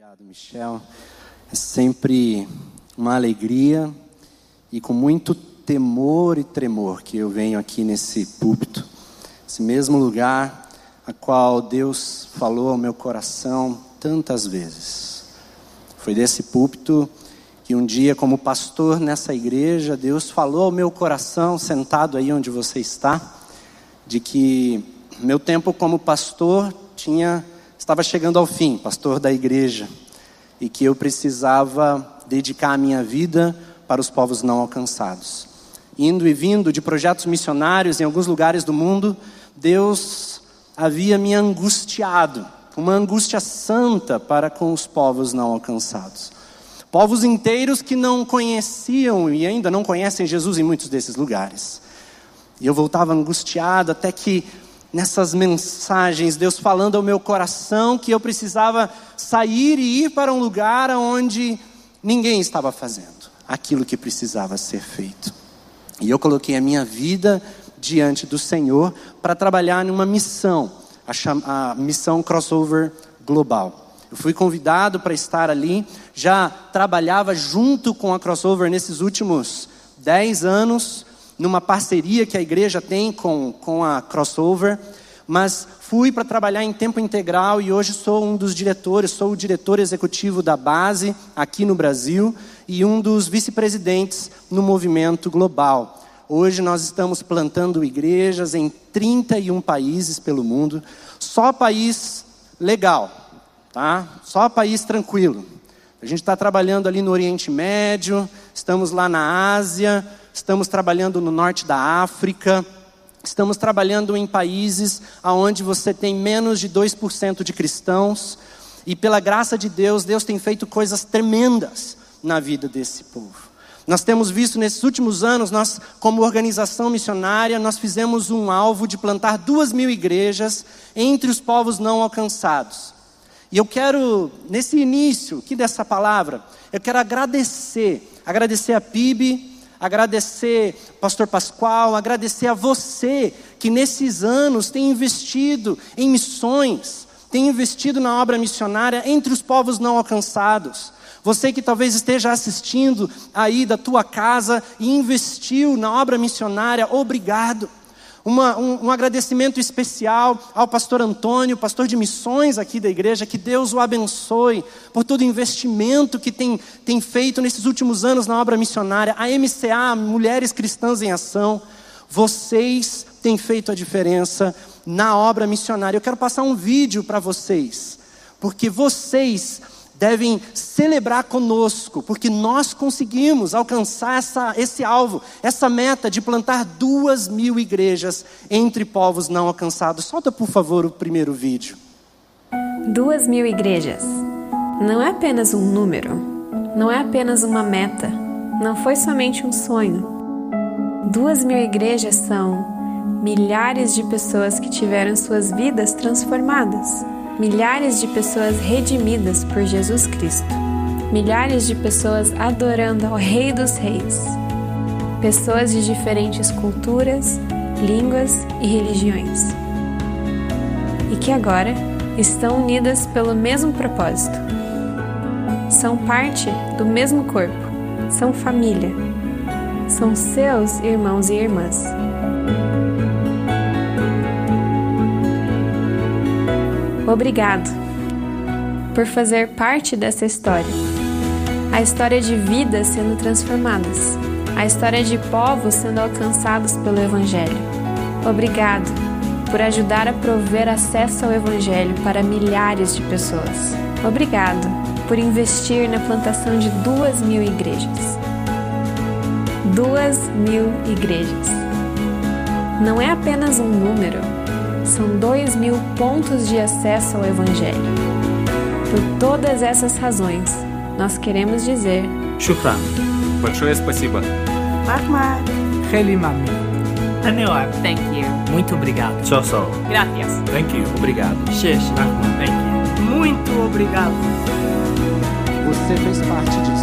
Obrigado, Michel. É sempre uma alegria e com muito temor e tremor que eu venho aqui nesse púlpito, esse mesmo lugar a qual Deus falou ao meu coração tantas vezes. Foi desse púlpito que um dia, como pastor nessa igreja, Deus falou ao meu coração, sentado aí onde você está, de que meu tempo como pastor tinha estava chegando ao fim, pastor da igreja, e que eu precisava dedicar a minha vida para os povos não alcançados. Indo e vindo de projetos missionários em alguns lugares do mundo, Deus havia me angustiado, uma angústia santa para com os povos não alcançados. Povos inteiros que não conheciam e ainda não conhecem Jesus em muitos desses lugares. E eu voltava angustiado até que nessas mensagens, Deus falando ao meu coração que eu precisava sair e ir para um lugar onde ninguém estava fazendo aquilo que precisava ser feito. E eu coloquei a minha vida diante do Senhor para trabalhar numa missão, a, a missão crossover global. Eu fui convidado para estar ali, já trabalhava junto com a crossover nesses últimos dez anos, numa parceria que a igreja tem com, com a Crossover, mas fui para trabalhar em tempo integral e hoje sou um dos diretores, sou o diretor executivo da base aqui no Brasil e um dos vice-presidentes no movimento global. Hoje nós estamos plantando igrejas em 31 países pelo mundo, só país legal, tá? Só país tranquilo. A gente está trabalhando ali no Oriente Médio, estamos lá na Ásia, estamos trabalhando no norte da África, estamos trabalhando em países onde você tem menos de 2% de cristãos, e pela graça de Deus, Deus tem feito coisas tremendas na vida desse povo. Nós temos visto nesses últimos anos, nós, como organização missionária, nós fizemos um alvo de plantar duas mil igrejas entre os povos não alcançados. E eu quero, nesse início aqui dessa palavra, eu quero agradecer, agradecer a PIB, agradecer Pastor Pascoal, agradecer a você que nesses anos tem investido em missões, tem investido na obra missionária entre os povos não alcançados. Você que talvez esteja assistindo aí da tua casa e investiu na obra missionária, obrigado. Uma, um, um, agradecimento especial ao pastor Antônio, pastor de missões aqui da igreja, que Deus o abençoe por todo o investimento que tem, tem feito nesses últimos anos na obra missionária. A MCA, Mulheres Cristãs em Ação, vocês têm feito a diferença na obra missionária. Eu quero passar um vídeo para vocês, porque vocês devem celebrar conosco, porque nós conseguimos alcançar essa, esse alvo, essa meta de plantar duas mil igrejas entre povos não alcançados. Solta, por favor, o primeiro vídeo. Duas mil igrejas. Não é apenas um número, não é apenas uma meta, não foi somente um sonho. Duas mil igrejas são milhares de pessoas que tiveram suas vidas transformadas milhares de pessoas redimidas por Jesus Cristo, milhares de pessoas adorando ao Rei dos Reis, pessoas de diferentes culturas, línguas e religiões, e que agora estão unidas pelo mesmo propósito. São parte do mesmo corpo, são família, são seus irmãos e irmãs. Obrigado por fazer parte dessa história. A história de vidas sendo transformadas, a história de povos sendo alcançados pelo Evangelho. Obrigado por ajudar a prover acesso ao Evangelho para milhares de pessoas. Obrigado por investir na plantação de duas mil igrejas. Duas mil igrejas. Não é apenas um número são dois mil pontos de acesso ao Evangelho. Por todas essas razões, nós queremos dizer Shukran. Большое спасибо. Ahmad. Helimami. Anewar. Thank you. Muito obrigado. Tchau, tchau. Gracias. Thank you. Obrigado. Xexe. Thank you. Muito obrigado. Você fez parte disso.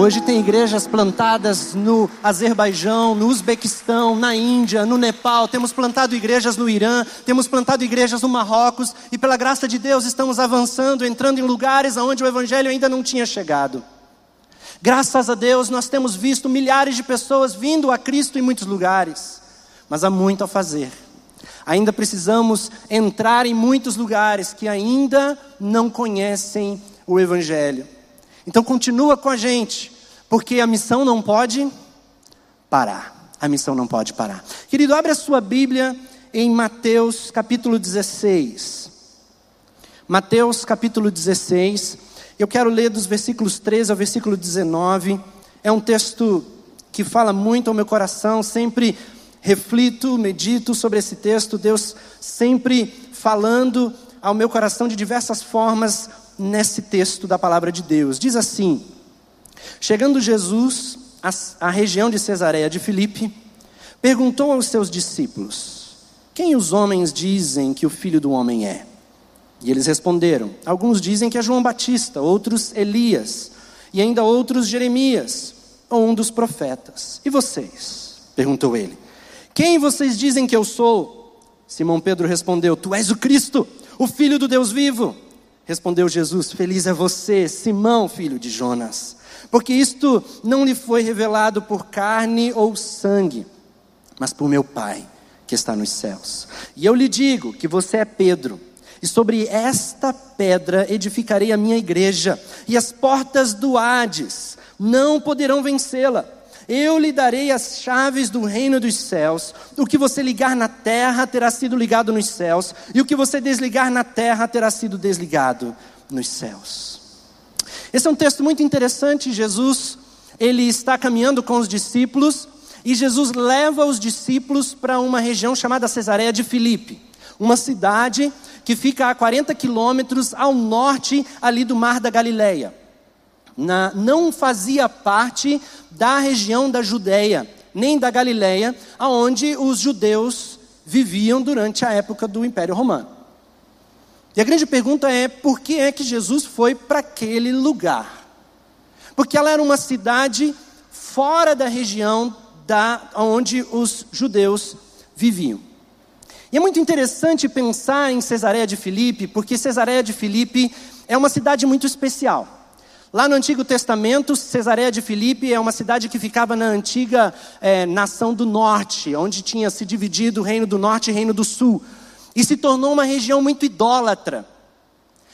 Hoje tem igrejas plantadas no Azerbaijão, no Uzbequistão, na Índia, no Nepal, temos plantado igrejas no Irã, temos plantado igrejas no Marrocos e pela graça de Deus estamos avançando, entrando em lugares onde o evangelho ainda não tinha chegado. Graças a Deus nós temos visto milhares de pessoas vindo a Cristo em muitos lugares, mas há muito a fazer. Ainda precisamos entrar em muitos lugares que ainda não conhecem o evangelho. Então continua com a gente, porque a missão não pode parar. A missão não pode parar. Querido, abre a sua Bíblia em Mateus capítulo 16. Mateus capítulo 16. Eu quero ler dos versículos 13 ao versículo 19. É um texto que fala muito ao meu coração, sempre reflito, medito sobre esse texto, Deus sempre falando ao meu coração de diversas formas nesse texto da palavra de Deus. Diz assim: Chegando Jesus à, região de Cesareia de Filipe, perguntou aos seus discípulos: Quem os homens dizem que o filho do homem é? E eles responderam: Alguns dizem que é João Batista, outros Elias, e ainda outros Jeremias, ou um dos profetas. E vocês? perguntou ele. Quem vocês dizem que eu sou? Simão Pedro respondeu: Tu és o Cristo, o Filho do Deus vivo. Respondeu Jesus: Feliz é você, Simão, filho de Jonas, porque isto não lhe foi revelado por carne ou sangue, mas por meu Pai que está nos céus. E eu lhe digo que você é Pedro, e sobre esta pedra edificarei a minha igreja, e as portas do Hades não poderão vencê-la. Eu lhe darei as chaves do reino dos céus. O que você ligar na terra terá sido ligado nos céus, e o que você desligar na terra terá sido desligado nos céus. Esse é um texto muito interessante. Jesus, ele está caminhando com os discípulos, e Jesus leva os discípulos para uma região chamada Cesareia de Filipe, uma cidade que fica a 40 quilômetros ao norte ali do Mar da Galileia na, não fazia parte da região da Judéia, nem da Galileia, aonde os judeus viviam durante a época do Império Romano. E a grande pergunta é: por que é que Jesus foi para aquele lugar? Porque ela era uma cidade fora da região da onde os judeus viviam. E é muito interessante pensar em Cesareia de Filipe, porque Cesareia de Filipe é uma cidade muito especial. Lá no Antigo Testamento, Cesareia de Filipe é uma cidade que ficava na antiga é, nação do norte, onde tinha se dividido o reino do norte e o reino do sul, e se tornou uma região muito idólatra.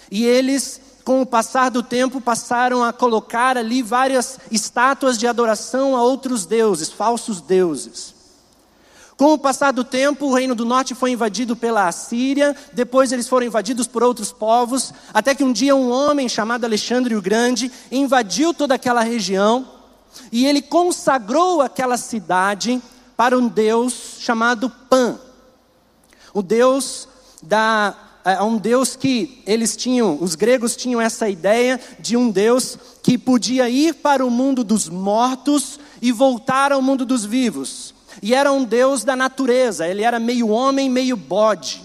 E eles, com o passar do tempo, passaram a colocar ali várias estátuas de adoração a outros deuses, falsos deuses. Com o passar do tempo, o reino do norte foi invadido pela Assíria, depois eles foram invadidos por outros povos, até que um dia um homem chamado Alexandre o Grande invadiu toda aquela região e ele consagrou aquela cidade para um deus chamado Pan. O deus da é um Deus que eles tinham, os gregos tinham essa ideia de um Deus que podia ir para o mundo dos mortos e voltar ao mundo dos vivos e era um Deus da natureza, ele era meio homem, meio bode.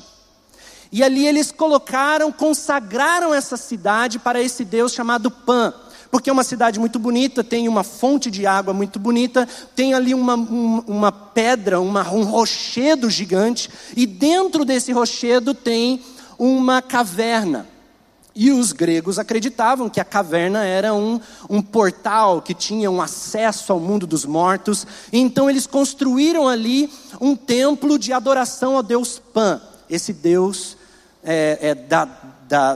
E ali eles colocaram, consagraram essa cidade para esse Deus chamado Pan, porque é uma cidade muito bonita, tem uma fonte de água muito bonita, tem ali uma, uma pedra, uma, um rochedo gigante, e dentro desse rochedo tem uma caverna. E os gregos acreditavam que a caverna era um, um portal que tinha um acesso ao mundo dos mortos. Então eles construíram ali um templo de adoração ao deus Pan, esse deus é, é, da, da,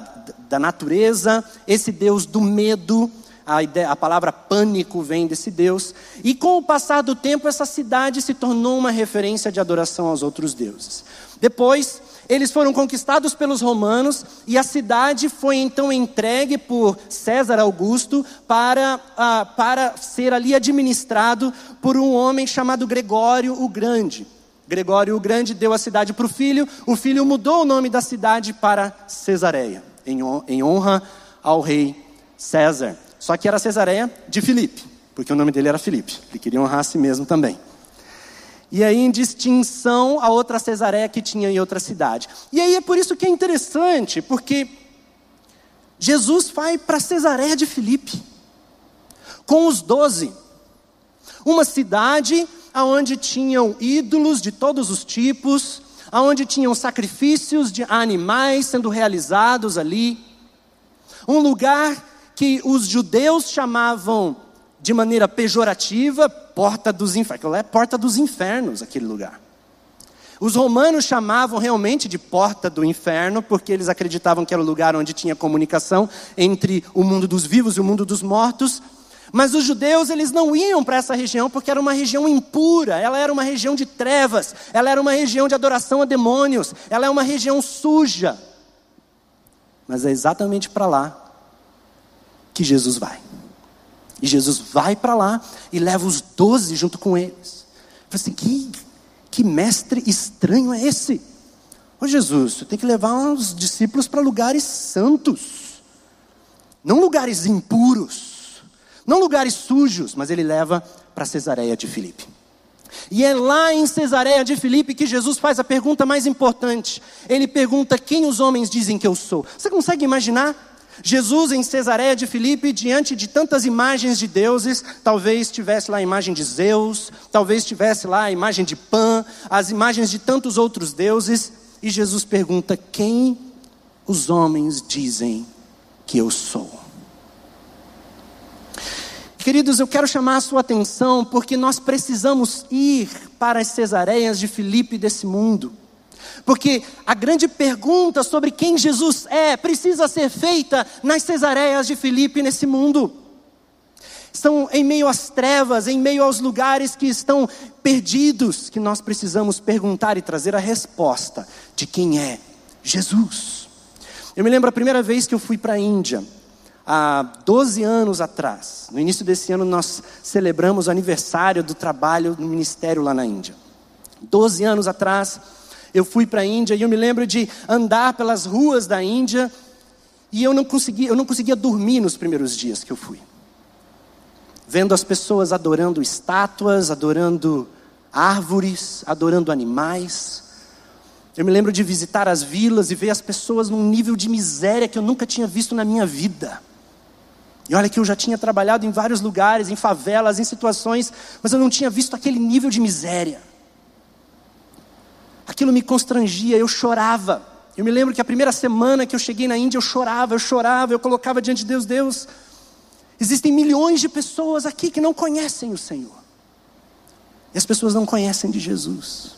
da natureza, esse deus do medo. A, ideia, a palavra pânico vem desse Deus. E com o passar do tempo, essa cidade se tornou uma referência de adoração aos outros deuses. Depois, eles foram conquistados pelos romanos e a cidade foi então entregue por César Augusto para, ah, para ser ali administrado por um homem chamado Gregório o Grande. Gregório o Grande deu a cidade para o filho, o filho mudou o nome da cidade para Cesareia, em honra ao rei César. Só que era Cesareia de Filipe, porque o nome dele era Filipe, ele queria honrar a si mesmo também. E aí, em distinção a outra Cesareia que tinha em outra cidade. E aí é por isso que é interessante, porque Jesus vai para Cesareia de Filipe. com os doze. Uma cidade onde tinham ídolos de todos os tipos, onde tinham sacrifícios de animais sendo realizados ali. Um lugar que os judeus chamavam de maneira pejorativa porta dos infernos. É porta dos infernos aquele lugar. Os romanos chamavam realmente de porta do inferno, porque eles acreditavam que era o lugar onde tinha comunicação entre o mundo dos vivos e o mundo dos mortos. Mas os judeus, eles não iam para essa região porque era uma região impura, ela era uma região de trevas, ela era uma região de adoração a demônios, ela é uma região suja. Mas é exatamente para lá que Jesus vai. E Jesus vai para lá e leva os doze junto com eles. Fala assim, que que mestre estranho é esse? Ô Jesus, você tem que levar os discípulos para lugares santos, não lugares impuros, não lugares sujos, mas ele leva para Cesareia de Filipe. E é lá em Cesareia de Filipe que Jesus faz a pergunta mais importante. Ele pergunta: Quem os homens dizem que eu sou? Você consegue imaginar? Jesus em Cesareia de Filipe, diante de tantas imagens de deuses, talvez tivesse lá a imagem de Zeus, talvez tivesse lá a imagem de Pan, as imagens de tantos outros deuses, e Jesus pergunta: Quem os homens dizem que eu sou? Queridos, eu quero chamar a sua atenção porque nós precisamos ir para as Cesareias de Filipe desse mundo. Porque a grande pergunta sobre quem Jesus é precisa ser feita nas cesareias de Filipe nesse mundo. São em meio às trevas, em meio aos lugares que estão perdidos, que nós precisamos perguntar e trazer a resposta de quem é Jesus. Eu me lembro a primeira vez que eu fui para a Índia, há 12 anos atrás. No início desse ano nós celebramos o aniversário do trabalho no ministério lá na Índia. 12 anos atrás, eu fui para a Índia e eu me lembro de andar pelas ruas da Índia e eu não conseguia, eu não conseguia dormir nos primeiros dias que eu fui. Vendo as pessoas adorando estátuas, adorando árvores, adorando animais. Eu me lembro de visitar as vilas e ver as pessoas num nível de miséria que eu nunca tinha visto na minha vida. E olha que eu já tinha trabalhado em vários lugares, em favelas, em situações, mas eu não tinha visto aquele nível de miséria. Aquilo me constrangia, eu chorava. Eu me lembro que a primeira semana que eu cheguei na Índia, eu chorava, eu chorava, eu colocava diante de Deus: Deus, existem milhões de pessoas aqui que não conhecem o Senhor. E as pessoas não conhecem de Jesus.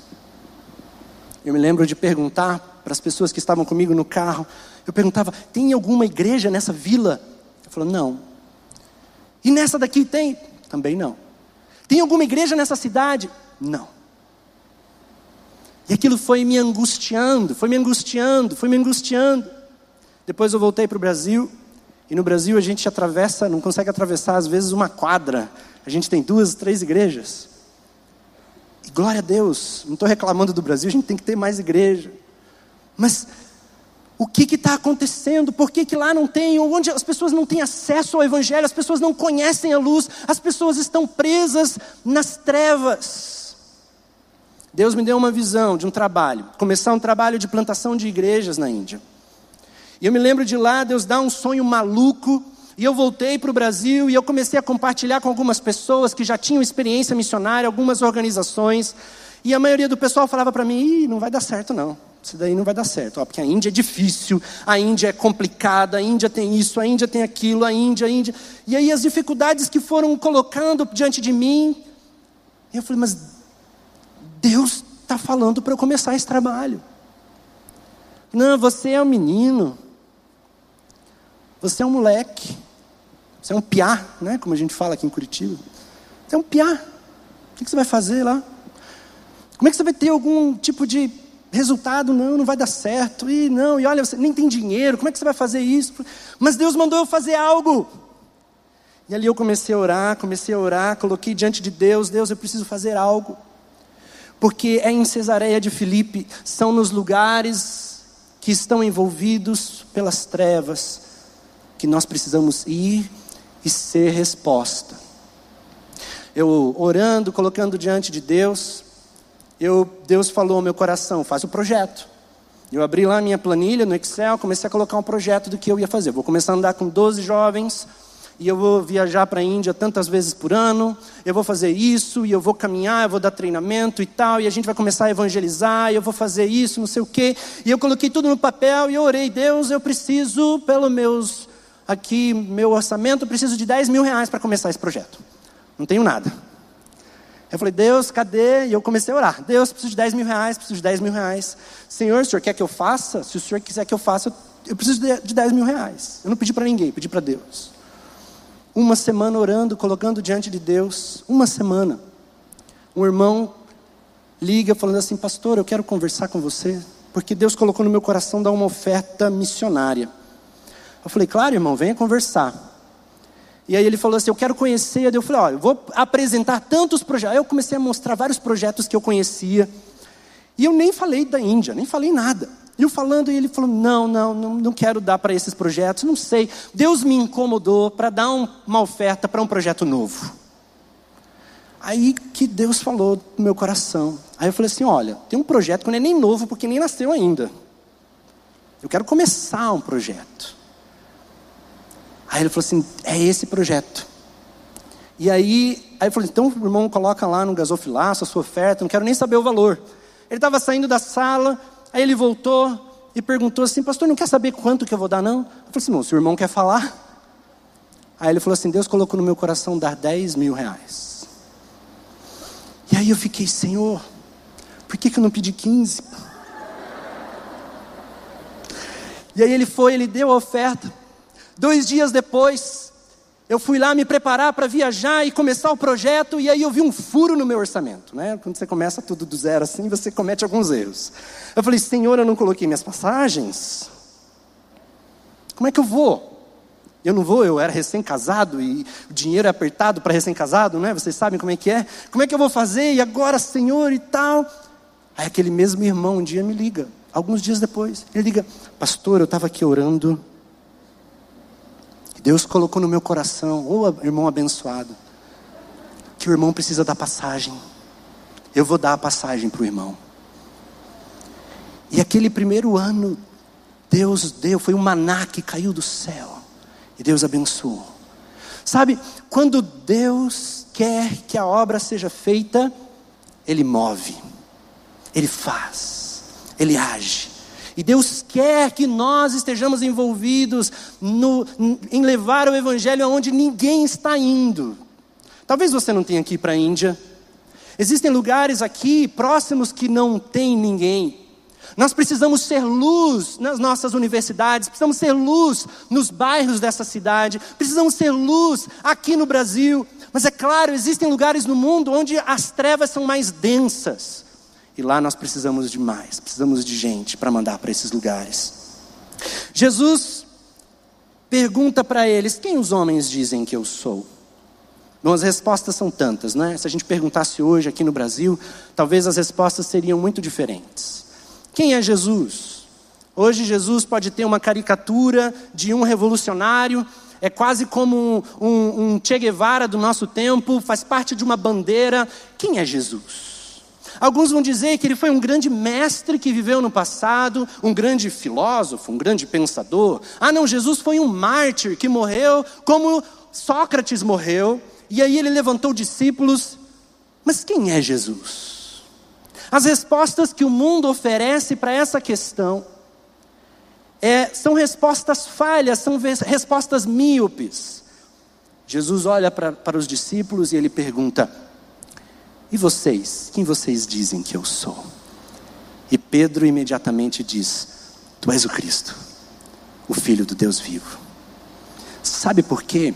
Eu me lembro de perguntar para as pessoas que estavam comigo no carro, eu perguntava: tem alguma igreja nessa vila? Ele falou: não. E nessa daqui tem? Também não. Tem alguma igreja nessa cidade? Não. E aquilo foi me angustiando, foi me angustiando, foi me angustiando. Depois eu voltei para o Brasil, e no Brasil a gente atravessa, não consegue atravessar às vezes uma quadra. A gente tem duas, três igrejas. E glória a Deus, não estou reclamando do Brasil, a gente tem que ter mais igreja. Mas o que está acontecendo? Por que, que lá não tem? Onde as pessoas não têm acesso ao Evangelho, as pessoas não conhecem a luz, as pessoas estão presas nas trevas. Deus me deu uma visão de um trabalho, começar um trabalho de plantação de igrejas na Índia. E eu me lembro de lá, Deus dá um sonho maluco, e eu voltei para o Brasil e eu comecei a compartilhar com algumas pessoas que já tinham experiência missionária, algumas organizações, e a maioria do pessoal falava para mim: Ih, não vai dar certo não. Isso daí não vai dar certo, ó, porque a Índia é difícil, a Índia é complicada, a Índia tem isso, a Índia tem aquilo, a Índia, a Índia. E aí as dificuldades que foram colocando diante de mim, eu falei, mas Deus está falando para eu começar esse trabalho. Não, você é um menino. Você é um moleque. Você é um piá, né? Como a gente fala aqui em Curitiba. Você é um piá. O que você vai fazer lá? Como é que você vai ter algum tipo de resultado? Não, não vai dar certo. E não, e olha, você nem tem dinheiro. Como é que você vai fazer isso? Mas Deus mandou eu fazer algo. E ali eu comecei a orar, comecei a orar, coloquei diante de Deus, Deus, eu preciso fazer algo porque é em Cesareia de Filipe, são nos lugares que estão envolvidos pelas trevas, que nós precisamos ir e ser resposta. Eu orando, colocando diante de Deus, eu, Deus falou ao meu coração: faz o projeto. Eu abri lá minha planilha no Excel, comecei a colocar um projeto do que eu ia fazer. Vou começar a andar com 12 jovens e eu vou viajar para a Índia tantas vezes por ano, eu vou fazer isso, e eu vou caminhar, eu vou dar treinamento e tal, e a gente vai começar a evangelizar, e eu vou fazer isso, não sei o quê. E eu coloquei tudo no papel e eu orei, Deus, eu preciso, pelo meus, aqui, meu orçamento, preciso de 10 mil reais para começar esse projeto. Não tenho nada. Eu falei, Deus, cadê? E eu comecei a orar. Deus, preciso de 10 mil reais, preciso de 10 mil reais. Senhor, o Senhor quer que eu faça? Se o Senhor quiser que eu faça, eu preciso de 10 mil reais. Eu não pedi para ninguém, pedi para Deus. Uma semana orando, colocando diante de Deus. Uma semana. Um irmão liga falando assim, pastor, eu quero conversar com você, porque Deus colocou no meu coração dar uma oferta missionária. Eu falei, claro, irmão, venha conversar. E aí ele falou assim: Eu quero conhecer. Eu falei: Olha, eu vou apresentar tantos projetos. Aí eu comecei a mostrar vários projetos que eu conhecia. E eu nem falei da Índia, nem falei nada. E eu falando, e ele falou: Não, não, não, não quero dar para esses projetos, não sei. Deus me incomodou para dar um, uma oferta para um projeto novo. Aí que Deus falou no meu coração. Aí eu falei assim: Olha, tem um projeto que não é nem novo, porque nem nasceu ainda. Eu quero começar um projeto. Aí ele falou assim: é esse projeto. E aí, aí ele falou: então, irmão, coloca lá no gasofilaço a sua oferta, não quero nem saber o valor. Ele estava saindo da sala, aí ele voltou e perguntou assim: Pastor, não quer saber quanto que eu vou dar, não? Eu falei assim: Não, se o irmão quer falar. Aí ele falou assim: Deus colocou no meu coração dar 10 mil reais. E aí eu fiquei: Senhor, por que, que eu não pedi 15? E aí ele foi, ele deu a oferta. Dois dias depois, eu fui lá me preparar para viajar e começar o projeto, e aí eu vi um furo no meu orçamento. Né? Quando você começa tudo do zero assim, você comete alguns erros. Eu falei, Senhor, eu não coloquei minhas passagens. Como é que eu vou? Eu não vou, eu era recém-casado e o dinheiro é apertado para recém-casado, né? Vocês sabem como é que é. Como é que eu vou fazer? E agora, Senhor, e tal. Aí aquele mesmo irmão um dia me liga, alguns dias depois. Ele liga, pastor, eu estava aqui orando Deus colocou no meu coração, ô oh, irmão abençoado, que o irmão precisa da passagem. Eu vou dar a passagem para o irmão. E aquele primeiro ano, Deus deu, foi um maná que caiu do céu. E Deus abençoou. Sabe, quando Deus quer que a obra seja feita, Ele move, Ele faz, Ele age. E Deus quer que nós estejamos envolvidos no, em levar o Evangelho aonde ninguém está indo. Talvez você não tenha ir para a Índia. Existem lugares aqui próximos que não tem ninguém. Nós precisamos ser luz nas nossas universidades, precisamos ser luz nos bairros dessa cidade, precisamos ser luz aqui no Brasil. Mas é claro, existem lugares no mundo onde as trevas são mais densas. E lá nós precisamos de mais, precisamos de gente para mandar para esses lugares. Jesus pergunta para eles: quem os homens dizem que eu sou? Bom, as respostas são tantas, né? Se a gente perguntasse hoje aqui no Brasil, talvez as respostas seriam muito diferentes. Quem é Jesus? Hoje Jesus pode ter uma caricatura de um revolucionário, é quase como um, um, um Che Guevara do nosso tempo, faz parte de uma bandeira. Quem é Jesus? Alguns vão dizer que ele foi um grande mestre que viveu no passado, um grande filósofo, um grande pensador. Ah, não, Jesus foi um mártir que morreu como Sócrates morreu, e aí ele levantou discípulos. Mas quem é Jesus? As respostas que o mundo oferece para essa questão é, são respostas falhas, são respostas míopes. Jesus olha para, os discípulos e ele pergunta: e vocês? Quem vocês dizem que eu sou? E Pedro imediatamente diz: Tu és o Cristo, o Filho do Deus vivo. Sabe por quê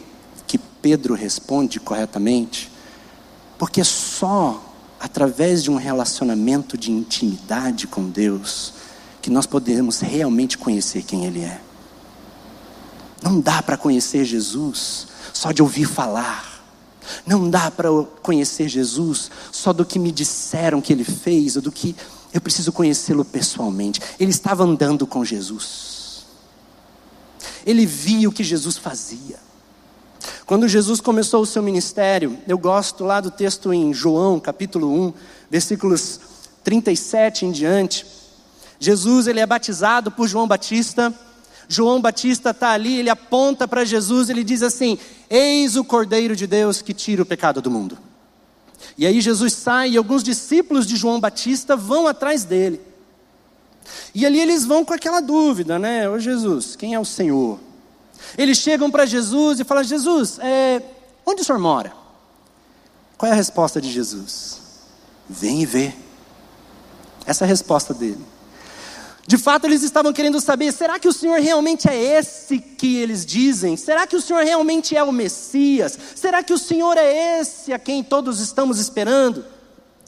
que Pedro responde corretamente? Porque só através de um relacionamento de intimidade com Deus que nós podemos realmente conhecer quem Ele é. Não dá para conhecer Jesus só de ouvir falar. Não dá para conhecer Jesus só do que me disseram que ele fez, ou do que eu preciso conhecê-lo pessoalmente. Ele estava andando com Jesus. Ele via o que Jesus fazia. Quando Jesus começou o seu ministério, eu gosto lá do texto em João, capítulo 1, versículos 37 em diante. Jesus ele é batizado por João Batista João Batista está ali, ele aponta para Jesus, ele diz assim: Eis o Cordeiro de Deus que tira o pecado do mundo. E aí Jesus sai e alguns discípulos de João Batista vão atrás dele. E ali eles vão com aquela dúvida, né? Ô Jesus, quem é o Senhor? Eles chegam para Jesus e falam: Jesus, é, onde o senhor mora? Qual é a resposta de Jesus? Vem e vê. Essa é a resposta dele. De fato, eles estavam querendo saber: será que o Senhor realmente é esse que eles dizem? Será que o Senhor realmente é o Messias? Será que o Senhor é esse a quem todos estamos esperando?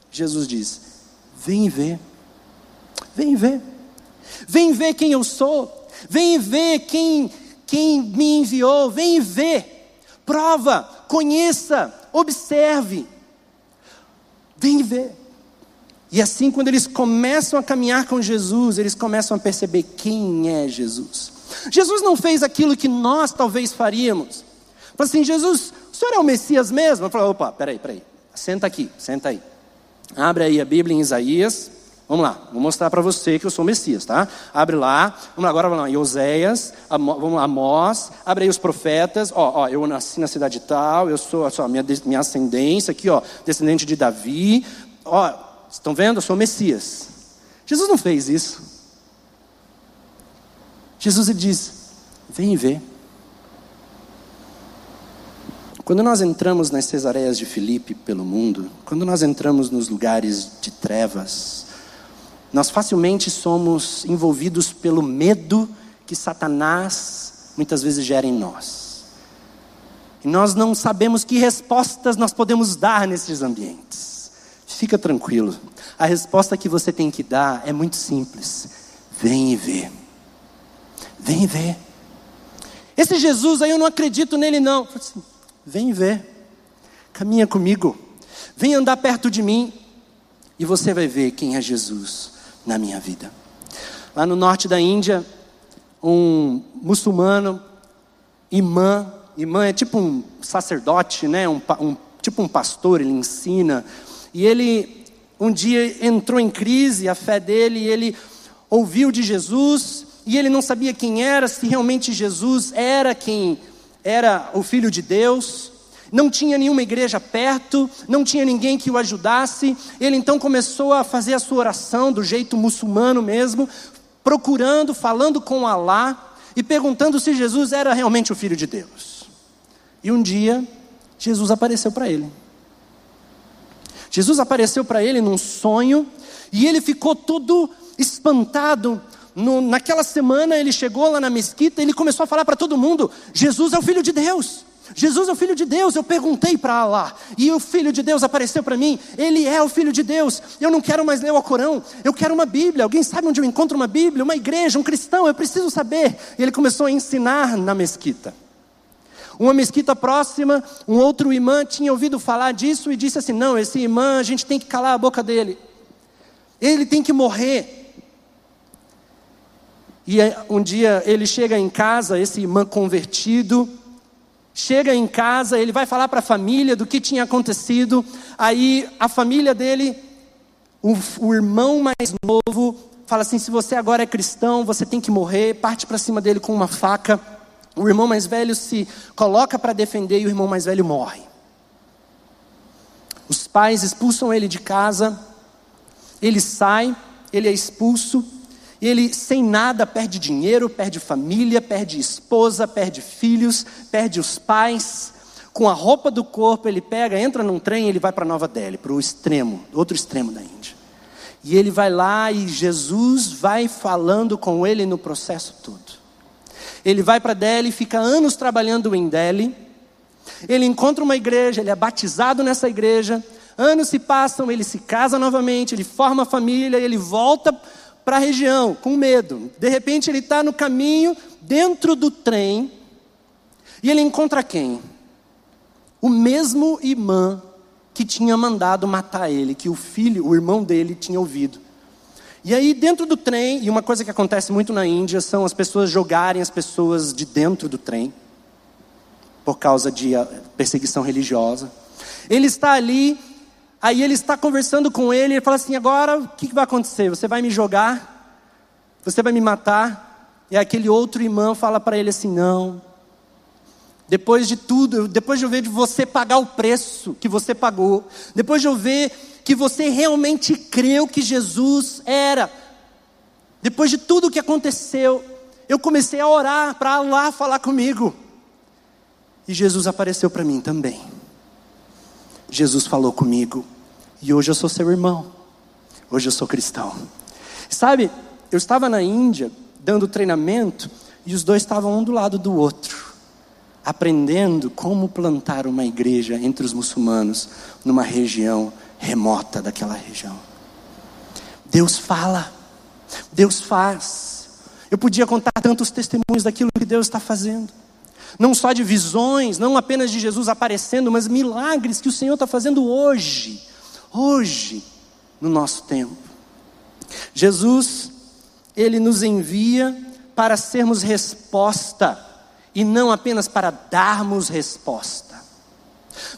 Jesus diz: vem ver, vem ver, vem ver quem eu sou, vem ver quem, quem me enviou, vem ver, prova, conheça, observe, vem ver. E assim, quando eles começam a caminhar com Jesus, eles começam a perceber quem é Jesus. Jesus não fez aquilo que nós talvez faríamos. Falou assim: Jesus, o senhor é o Messias mesmo? Eu falei: opa, peraí, peraí. Senta aqui, senta aí. Abre aí a Bíblia em Isaías. Vamos lá, vou mostrar para você que eu sou o Messias, tá? Abre lá, vamos lá, agora vamos lá, em Oséias, vamos lá, Amós, abre aí os profetas, ó, ó, eu nasci na cidade tal, eu sou, a minha, minha ascendência aqui, ó, descendente de Davi, ó, Estão vendo? Eu sou o Messias. Jesus não fez isso. Jesus ele diz: Vem ver. Quando nós entramos nas cesareias de Filipe pelo mundo, quando nós entramos nos lugares de trevas, nós facilmente somos envolvidos pelo medo que Satanás muitas vezes gera em nós. E nós não sabemos que respostas nós podemos dar nesses ambientes. Fica tranquilo. A resposta que você tem que dar é muito simples. Vem e vê. Vem e vê. Esse Jesus aí eu não acredito nele não. Assim, Vem e vê. Caminha comigo. Vem andar perto de mim e você vai ver quem é Jesus na minha vida. Lá no norte da Índia, um muçulmano, imã, imã é tipo um sacerdote, né? um, um tipo um pastor, ele ensina e ele um dia entrou em crise, a fé dele, e ele ouviu de Jesus, e ele não sabia quem era, se realmente Jesus era quem era o Filho de Deus. Não tinha nenhuma igreja perto, não tinha ninguém que o ajudasse. Ele então começou a fazer a sua oração do jeito muçulmano mesmo, procurando, falando com Alá e perguntando se Jesus era realmente o Filho de Deus. E um dia, Jesus apareceu para ele. Jesus apareceu para ele num sonho e ele ficou todo espantado. No, naquela semana ele chegou lá na mesquita e ele começou a falar para todo mundo: Jesus é o Filho de Deus. Jesus é o Filho de Deus. Eu perguntei para lá e o Filho de Deus apareceu para mim. Ele é o Filho de Deus. Eu não quero mais ler o Alcorão. Eu quero uma Bíblia. Alguém sabe onde eu encontro uma Bíblia? Uma igreja, um cristão. Eu preciso saber. E ele começou a ensinar na mesquita. Uma mesquita próxima, um outro imã tinha ouvido falar disso e disse assim: não, esse imã a gente tem que calar a boca dele, ele tem que morrer. E um dia ele chega em casa, esse imã convertido, chega em casa, ele vai falar para a família do que tinha acontecido, aí a família dele, o, o irmão mais novo, fala assim: se você agora é cristão, você tem que morrer, parte para cima dele com uma faca. O irmão mais velho se coloca para defender e o irmão mais velho morre. Os pais expulsam ele de casa, ele sai, ele é expulso, ele sem nada perde dinheiro, perde família, perde esposa, perde filhos, perde os pais. Com a roupa do corpo, ele pega, entra num trem ele vai para Nova Delhi, para o extremo, outro extremo da Índia. E ele vai lá e Jesus vai falando com ele no processo todo. Ele vai para Delhi, fica anos trabalhando em Delhi. Ele encontra uma igreja, ele é batizado nessa igreja. Anos se passam, ele se casa novamente, ele forma família, ele volta para a região com medo. De repente ele está no caminho, dentro do trem, e ele encontra quem? O mesmo imã que tinha mandado matar ele, que o filho, o irmão dele, tinha ouvido. E aí, dentro do trem, e uma coisa que acontece muito na Índia são as pessoas jogarem as pessoas de dentro do trem, por causa de ah, perseguição religiosa. Ele está ali, aí ele está conversando com ele, ele fala assim: agora o que vai acontecer? Você vai me jogar? Você vai me matar? E aquele outro irmão fala para ele assim: não. Depois de tudo, depois de eu ver de você pagar o preço que você pagou, depois de eu ver que você realmente creu que Jesus era, depois de tudo o que aconteceu, eu comecei a orar para lá falar comigo. E Jesus apareceu para mim também. Jesus falou comigo. E hoje eu sou seu irmão. Hoje eu sou cristão. Sabe, eu estava na Índia dando treinamento e os dois estavam um do lado do outro, aprendendo como plantar uma igreja entre os muçulmanos numa região remota daquela região. Deus fala, Deus faz. Eu podia contar tantos testemunhos daquilo que Deus está fazendo. Não só de visões, não apenas de Jesus aparecendo, mas milagres que o Senhor está fazendo hoje, hoje, no nosso tempo. Jesus, Ele nos envia para sermos resposta, e não apenas para darmos resposta.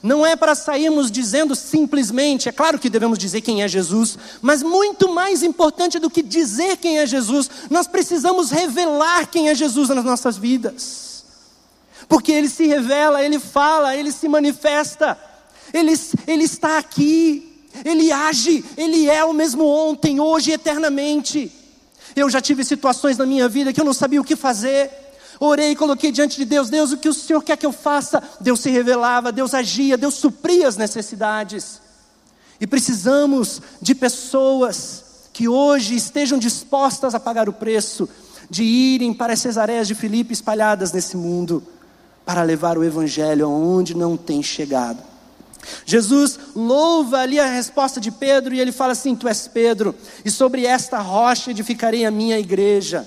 Não é para sairmos dizendo simplesmente, é claro que devemos dizer quem é Jesus, mas muito mais importante do que dizer quem é Jesus, nós precisamos revelar quem é Jesus nas nossas vidas. Porque Ele se revela, Ele fala, Ele se manifesta, Ele, ele está aqui, Ele age, Ele é o mesmo ontem, hoje e eternamente. Eu já tive situações na minha vida que eu não sabia o que fazer. Orei e coloquei diante de Deus: Deus, o que o Senhor quer que eu faça? Deus se revelava, Deus agia, Deus supria as necessidades. E precisamos de pessoas que hoje estejam dispostas a pagar o preço de irem para as cesareias de Filipe espalhadas nesse mundo, para levar o Evangelho aonde não tem chegado. Jesus louva ali a resposta de Pedro e ele fala assim: Tu és Pedro, e sobre esta rocha edificarei a minha igreja.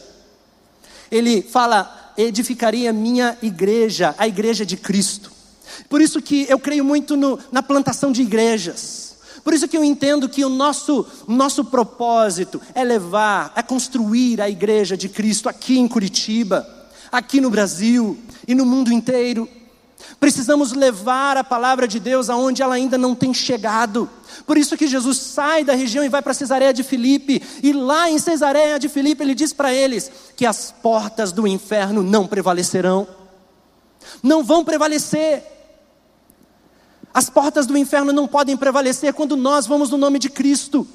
Ele fala: Edificarei a minha igreja, a igreja de Cristo. Por isso que eu creio muito no, na plantação de igrejas. Por isso que eu entendo que o nosso, nosso propósito é levar, é construir a igreja de Cristo aqui em Curitiba, aqui no Brasil e no mundo inteiro. Precisamos levar a palavra de Deus aonde ela ainda não tem chegado. Por isso que Jesus sai da região e vai para Cesareia de Filipe, e lá em Cesareia de Filipe ele diz para eles que as portas do inferno não prevalecerão. Não vão prevalecer. As portas do inferno não podem prevalecer quando nós vamos no nome de Cristo.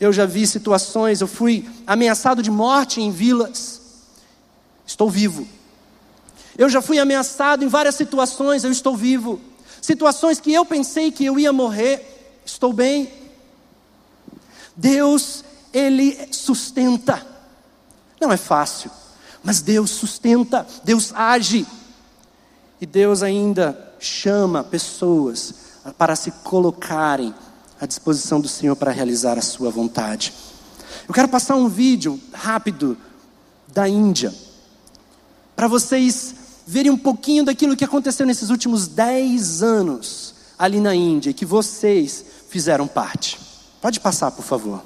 Eu já vi situações, eu fui ameaçado de morte em vilas. Estou vivo. Eu já fui ameaçado em várias situações, eu estou vivo. Situações que eu pensei que eu ia morrer, estou bem. Deus, Ele sustenta. Não é fácil, mas Deus sustenta, Deus age. E Deus ainda chama pessoas para se colocarem à disposição do Senhor para realizar a sua vontade. Eu quero passar um vídeo rápido da Índia, para vocês verem um pouquinho daquilo que aconteceu nesses últimos dez anos ali na Índia, que vocês fizeram parte. Pode passar, por favor.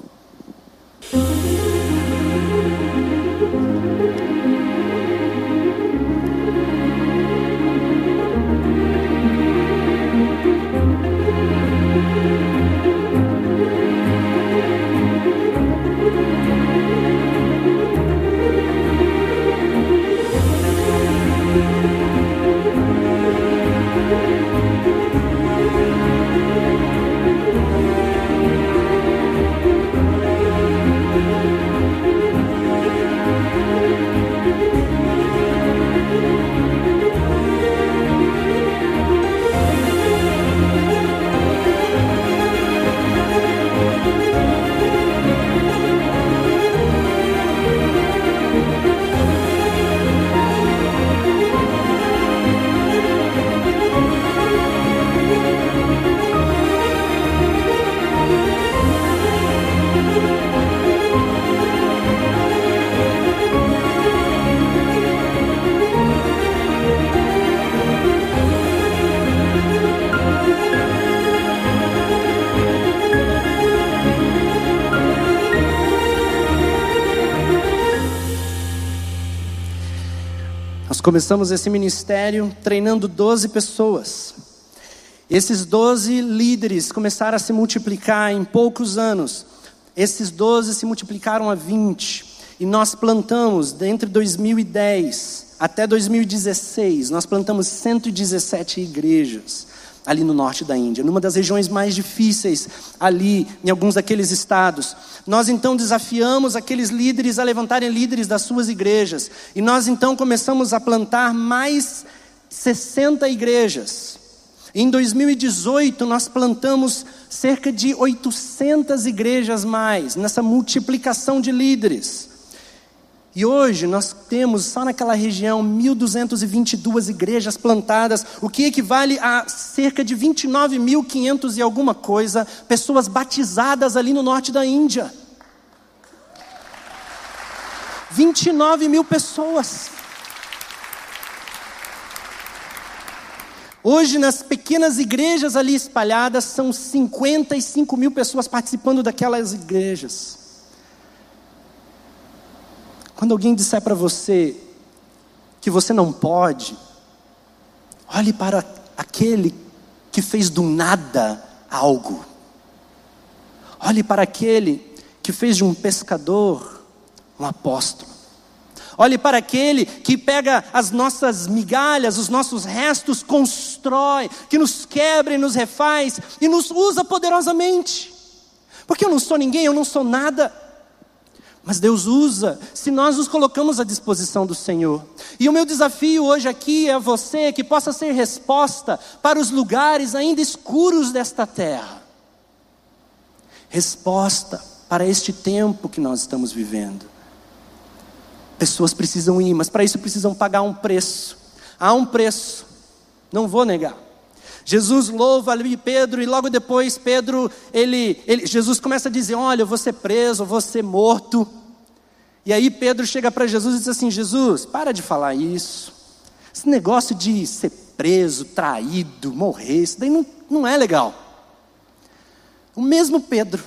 Começamos esse ministério treinando 12 pessoas. Esses 12 líderes começaram a se multiplicar em poucos anos. Esses 12 se multiplicaram a 20. E nós plantamos, entre 2010 até 2016, nós plantamos 117 igrejas ali no norte da Índia, numa das regiões mais difíceis ali, em alguns daqueles estados. Nós então desafiamos aqueles líderes a levantarem líderes das suas igrejas, e nós então começamos a plantar mais 60 igrejas. Em 2018, nós plantamos cerca de 800 igrejas mais, nessa multiplicação de líderes. E hoje nós temos só naquela região 1.222 igrejas plantadas, o que equivale a cerca de 29.500 e alguma coisa pessoas batizadas ali no norte da Índia. 29 mil pessoas. Hoje, nas pequenas igrejas ali espalhadas, são 55 mil pessoas participando daquelas igrejas. Quando alguém disser para você que você não pode, olhe para aquele que fez do nada algo. Olhe para aquele que fez de um pescador um apóstolo. Olhe para aquele que pega as nossas migalhas, os nossos restos, constrói, que nos quebra e nos refaz e nos usa poderosamente. Porque eu não sou ninguém, eu não sou nada. Mas Deus usa se nós nos colocamos à disposição do Senhor. E o meu desafio hoje aqui é você que possa ser resposta para os lugares ainda escuros desta terra. Resposta para este tempo que nós estamos vivendo. Pessoas precisam ir, mas para isso precisam pagar um preço. Há um preço, não vou negar. Jesus louva ali Pedro e logo depois Pedro, ele, ele, Jesus começa a dizer: Olha, eu vou ser preso, eu vou ser morto. E aí Pedro chega para Jesus e diz assim: Jesus, para de falar isso. Esse negócio de ser preso, traído, morrer, isso daí não, não é legal. O mesmo Pedro,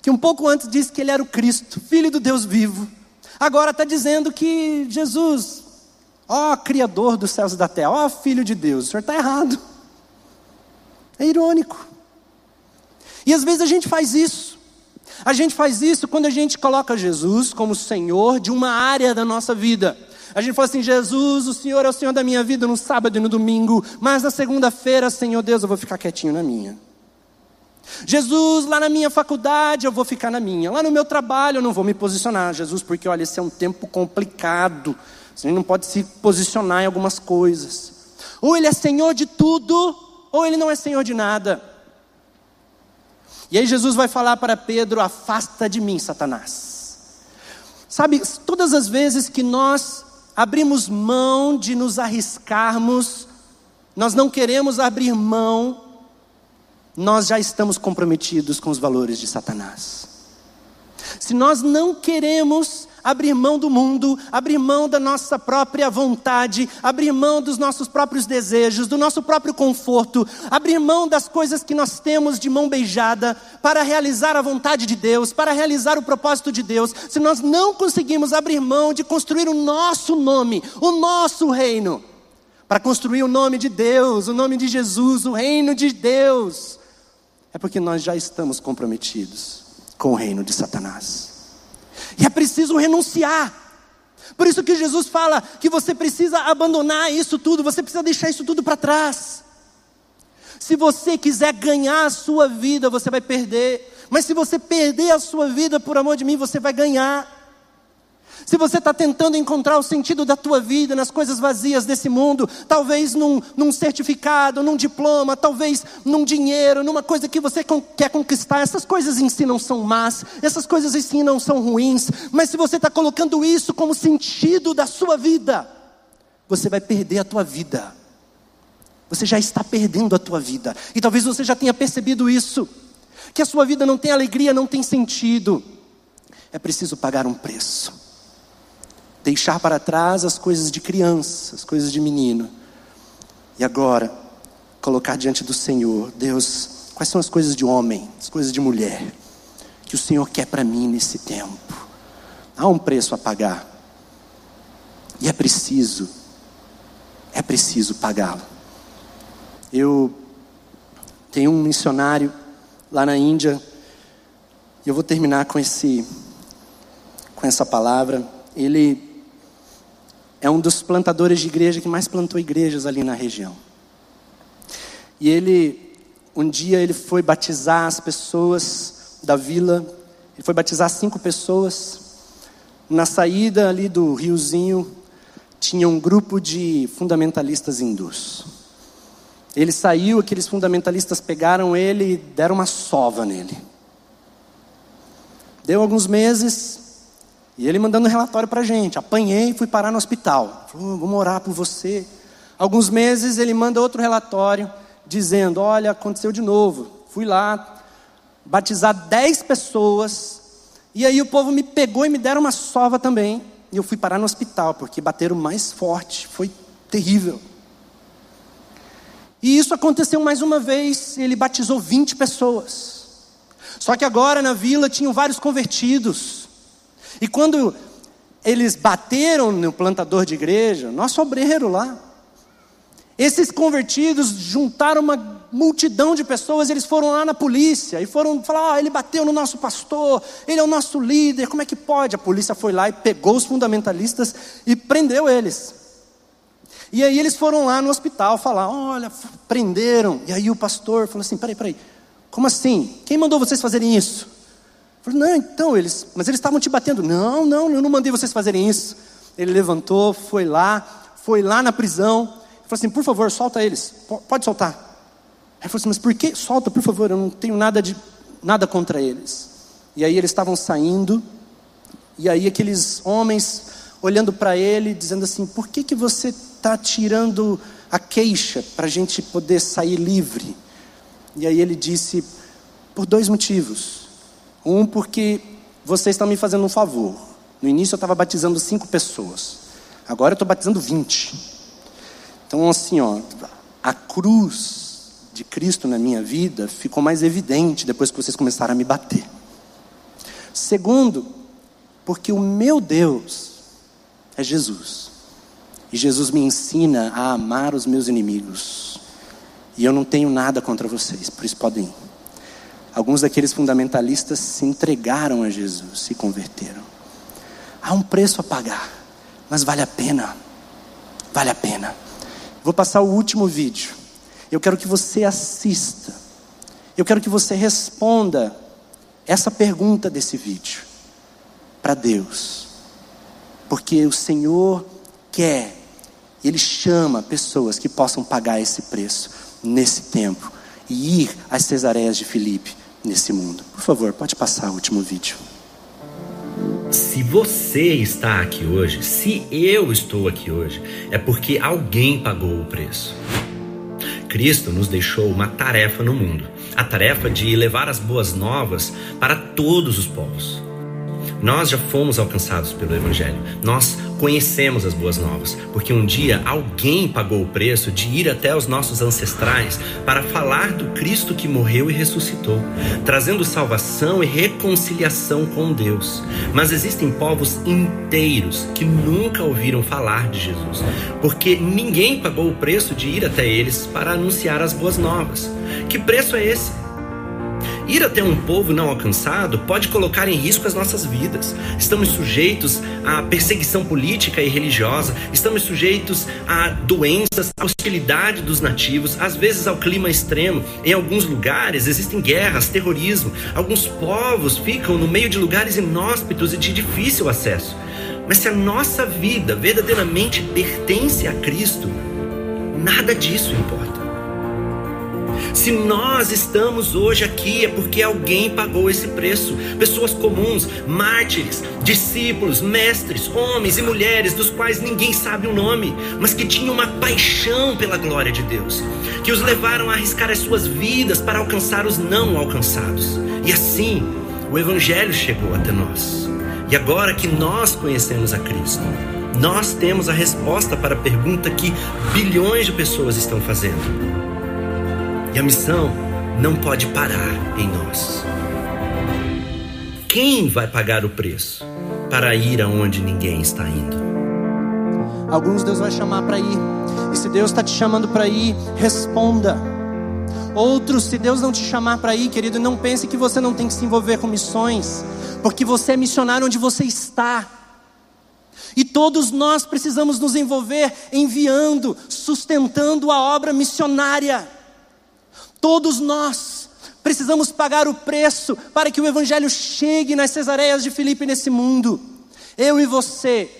que um pouco antes disse que ele era o Cristo, filho do Deus vivo, agora está dizendo que Jesus, ó Criador dos céus e da terra, ó Filho de Deus, o senhor está errado. É irônico. E às vezes a gente faz isso. A gente faz isso quando a gente coloca Jesus como Senhor de uma área da nossa vida. A gente fala assim: Jesus, o Senhor é o Senhor da minha vida no sábado e no domingo, mas na segunda-feira, Senhor Deus, eu vou ficar quietinho na minha. Jesus, lá na minha faculdade, eu vou ficar na minha. Lá no meu trabalho, eu não vou me posicionar. Jesus, porque olha, esse é um tempo complicado. Você não pode se posicionar em algumas coisas. Ou ele é Senhor de tudo, ou ele não é Senhor de nada. E aí Jesus vai falar para Pedro: afasta de mim, Satanás. Sabe, todas as vezes que nós abrimos mão de nos arriscarmos, nós não queremos abrir mão, nós já estamos comprometidos com os valores de Satanás. Se nós não queremos abrir mão do mundo, abrir mão da nossa própria vontade, abrir mão dos nossos próprios desejos, do nosso próprio conforto, abrir mão das coisas que nós temos de mão beijada para realizar a vontade de Deus, para realizar o propósito de Deus. Se nós não conseguimos abrir mão de construir o nosso nome, o nosso reino, para construir o nome de Deus, o nome de Jesus, o reino de Deus, é porque nós já estamos comprometidos com o reino de Satanás. E é preciso renunciar. Por isso que Jesus fala que você precisa abandonar isso tudo, você precisa deixar isso tudo para trás. Se você quiser ganhar a sua vida, você vai perder. Mas se você perder a sua vida por amor de mim, você vai ganhar. Se você está tentando encontrar o sentido da tua vida nas coisas vazias desse mundo, talvez num, num certificado, num diploma, talvez num dinheiro, numa coisa que você quer conquistar, essas coisas em si não são más, essas coisas em si não são ruins, mas se você está colocando isso como sentido da sua vida, você vai perder a tua vida. Você já está perdendo a tua vida. E talvez você já tenha percebido isso. Que a sua vida não tem alegria, não tem sentido. É preciso pagar um preço deixar para trás as coisas de criança, as coisas de menino. E agora, colocar diante do Senhor, Deus, quais são as coisas de homem, as coisas de mulher, que o Senhor quer para mim nesse tempo. Há um preço a pagar. E é preciso, é preciso pagá-lo. Eu tenho um missionário lá na Índia, e eu vou terminar com esse com essa palavra. Ele é um dos plantadores de igreja que mais plantou igrejas ali na região. E ele, um dia, ele foi batizar as pessoas da vila. Ele foi batizar cinco pessoas. Na saída ali do riozinho, tinha um grupo de fundamentalistas hindus. Ele saiu, aqueles fundamentalistas pegaram ele e deram uma sova nele. Deu alguns meses, e ele mandando um relatório para a gente. Apanhei e fui parar no hospital. Falou, vamos orar por você. Alguns meses ele manda outro relatório, dizendo: Olha, aconteceu de novo. Fui lá, batizar dez pessoas. E aí o povo me pegou e me deram uma sova também. E eu fui parar no hospital, porque bateram mais forte. Foi terrível. E isso aconteceu mais uma vez. Ele batizou 20 pessoas. Só que agora na vila tinham vários convertidos. E quando eles bateram no plantador de igreja, nosso obreiro lá, esses convertidos juntaram uma multidão de pessoas, eles foram lá na polícia e foram falar: ah, ele bateu no nosso pastor, ele é o nosso líder, como é que pode? A polícia foi lá e pegou os fundamentalistas e prendeu eles. E aí eles foram lá no hospital falar: olha, prenderam. E aí o pastor falou assim: peraí, peraí, como assim? Quem mandou vocês fazerem isso? Falei, não, então eles, mas eles estavam te batendo. Não, não, eu não mandei vocês fazerem isso. Ele levantou, foi lá, foi lá na prisão, falou assim: por favor, solta eles, pode soltar. Aí falou assim: mas por que? Solta, por favor, eu não tenho nada, de, nada contra eles. E aí eles estavam saindo, e aí aqueles homens olhando para ele, dizendo assim: por que, que você está tirando a queixa para a gente poder sair livre? E aí ele disse: por dois motivos. Um, porque vocês estão me fazendo um favor. No início eu estava batizando cinco pessoas, agora eu estou batizando vinte. Então, assim, ó, a cruz de Cristo na minha vida ficou mais evidente depois que vocês começaram a me bater. Segundo, porque o meu Deus é Jesus. E Jesus me ensina a amar os meus inimigos. E eu não tenho nada contra vocês, por isso podem ir. Alguns daqueles fundamentalistas se entregaram a Jesus, se converteram. Há um preço a pagar, mas vale a pena. Vale a pena. Vou passar o último vídeo. Eu quero que você assista. Eu quero que você responda essa pergunta desse vídeo para Deus. Porque o Senhor quer, Ele chama pessoas que possam pagar esse preço nesse tempo e ir às Cesareias de Filipe nesse mundo. Por favor, pode passar o último vídeo. Se você está aqui hoje, se eu estou aqui hoje, é porque alguém pagou o preço. Cristo nos deixou uma tarefa no mundo, a tarefa de levar as boas novas para todos os povos. Nós já fomos alcançados pelo Evangelho. Nós conhecemos as boas novas, porque um dia alguém pagou o preço de ir até os nossos ancestrais para falar do Cristo que morreu e ressuscitou, trazendo salvação e reconciliação com Deus. Mas existem povos inteiros que nunca ouviram falar de Jesus, porque ninguém pagou o preço de ir até eles para anunciar as boas novas. Que preço é esse? Ir até um povo não alcançado pode colocar em risco as nossas vidas. Estamos sujeitos à perseguição política e religiosa, estamos sujeitos a doenças, à hostilidade dos nativos, às vezes ao clima extremo. Em alguns lugares existem guerras, terrorismo. Alguns povos ficam no meio de lugares inóspitos e de difícil acesso. Mas se a nossa vida verdadeiramente pertence a Cristo, nada disso importa. Se nós estamos hoje aqui é porque alguém pagou esse preço. Pessoas comuns, mártires, discípulos, mestres, homens e mulheres dos quais ninguém sabe o nome, mas que tinham uma paixão pela glória de Deus, que os levaram a arriscar as suas vidas para alcançar os não alcançados. E assim, o evangelho chegou até nós. E agora que nós conhecemos a Cristo, nós temos a resposta para a pergunta que bilhões de pessoas estão fazendo. E a missão não pode parar em nós. Quem vai pagar o preço para ir aonde ninguém está indo? Alguns Deus vai chamar para ir. E se Deus está te chamando para ir, responda. Outros, se Deus não te chamar para ir, querido, não pense que você não tem que se envolver com missões, porque você é missionário onde você está. E todos nós precisamos nos envolver enviando, sustentando a obra missionária. Todos nós precisamos pagar o preço para que o Evangelho chegue nas Cesareias de Filipe nesse mundo. Eu e você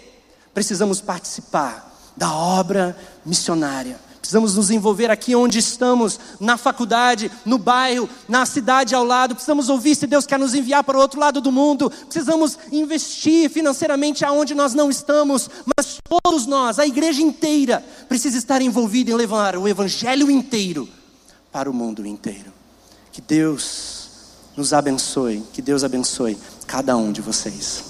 precisamos participar da obra missionária. Precisamos nos envolver aqui onde estamos, na faculdade, no bairro, na cidade ao lado. Precisamos ouvir se Deus quer nos enviar para o outro lado do mundo. Precisamos investir financeiramente aonde nós não estamos. Mas todos nós, a igreja inteira, precisa estar envolvida em levar o evangelho inteiro para o mundo inteiro. Que Deus nos abençoe, que Deus abençoe cada um de vocês.